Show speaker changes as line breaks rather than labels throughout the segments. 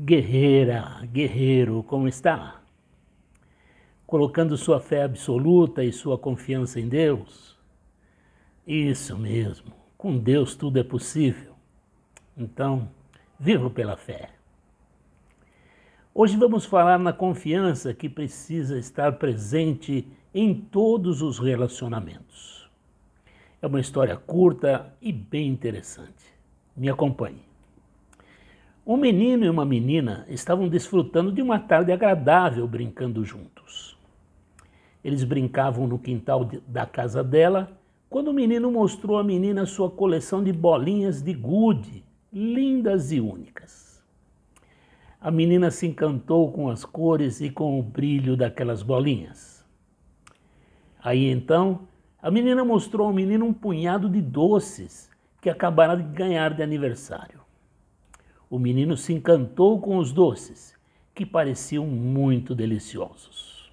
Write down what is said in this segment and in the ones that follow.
Guerreira, guerreiro, como está? Colocando sua fé absoluta e sua confiança em Deus? Isso mesmo, com Deus tudo é possível. Então, viva pela fé. Hoje vamos falar na confiança que precisa estar presente em todos os relacionamentos. É uma história curta e bem interessante. Me acompanhe. Um menino e uma menina estavam desfrutando de uma tarde agradável brincando juntos. Eles brincavam no quintal da casa dela quando o menino mostrou à menina sua coleção de bolinhas de gude, lindas e únicas. A menina se encantou com as cores e com o brilho daquelas bolinhas. Aí então, a menina mostrou ao menino um punhado de doces que acabara de ganhar de aniversário. O menino se encantou com os doces, que pareciam muito deliciosos.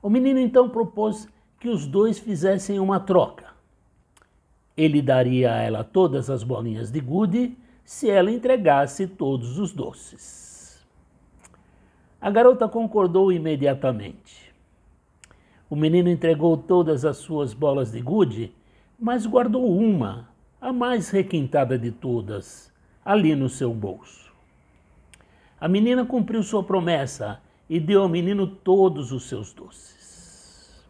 O menino então propôs que os dois fizessem uma troca. Ele daria a ela todas as bolinhas de gude se ela entregasse todos os doces. A garota concordou imediatamente. O menino entregou todas as suas bolas de gude, mas guardou uma, a mais requintada de todas, ali no seu bolso. A menina cumpriu sua promessa e deu ao menino todos os seus doces.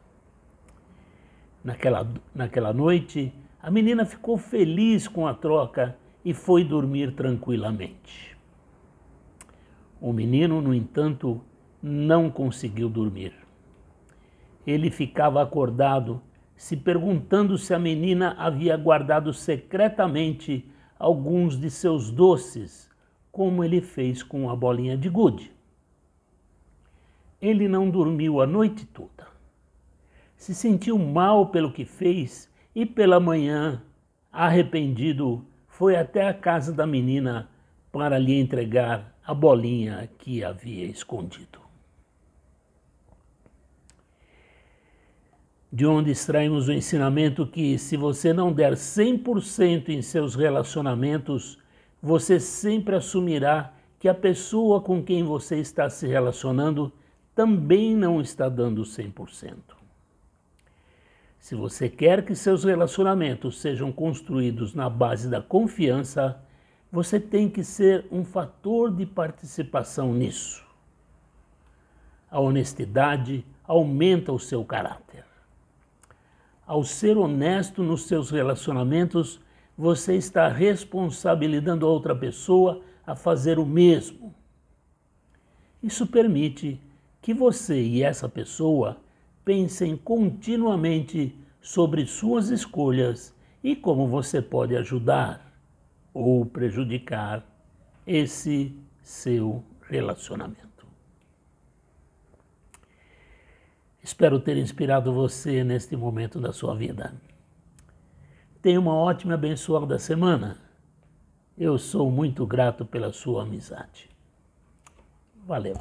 Naquela, naquela noite, a menina ficou feliz com a troca e foi dormir tranquilamente. O menino, no entanto, não conseguiu dormir. Ele ficava acordado, se perguntando se a menina havia guardado secretamente alguns de seus doces, como ele fez com a bolinha de gude. Ele não dormiu a noite toda. Se sentiu mal pelo que fez e pela manhã, arrependido, foi até a casa da menina para lhe entregar a bolinha que havia escondido. De onde extraímos o ensinamento que se você não der 100% em seus relacionamentos, você sempre assumirá que a pessoa com quem você está se relacionando também não está dando 100%. Se você quer que seus relacionamentos sejam construídos na base da confiança, você tem que ser um fator de participação nisso. A honestidade aumenta o seu caráter. Ao ser honesto nos seus relacionamentos, você está responsabilizando a outra pessoa a fazer o mesmo. Isso permite que você e essa pessoa pensem continuamente sobre suas escolhas e como você pode ajudar ou prejudicar esse seu relacionamento. Espero ter inspirado você neste momento da sua vida. Tenha uma ótima e abençoada semana. Eu sou muito grato pela sua amizade. Valeu.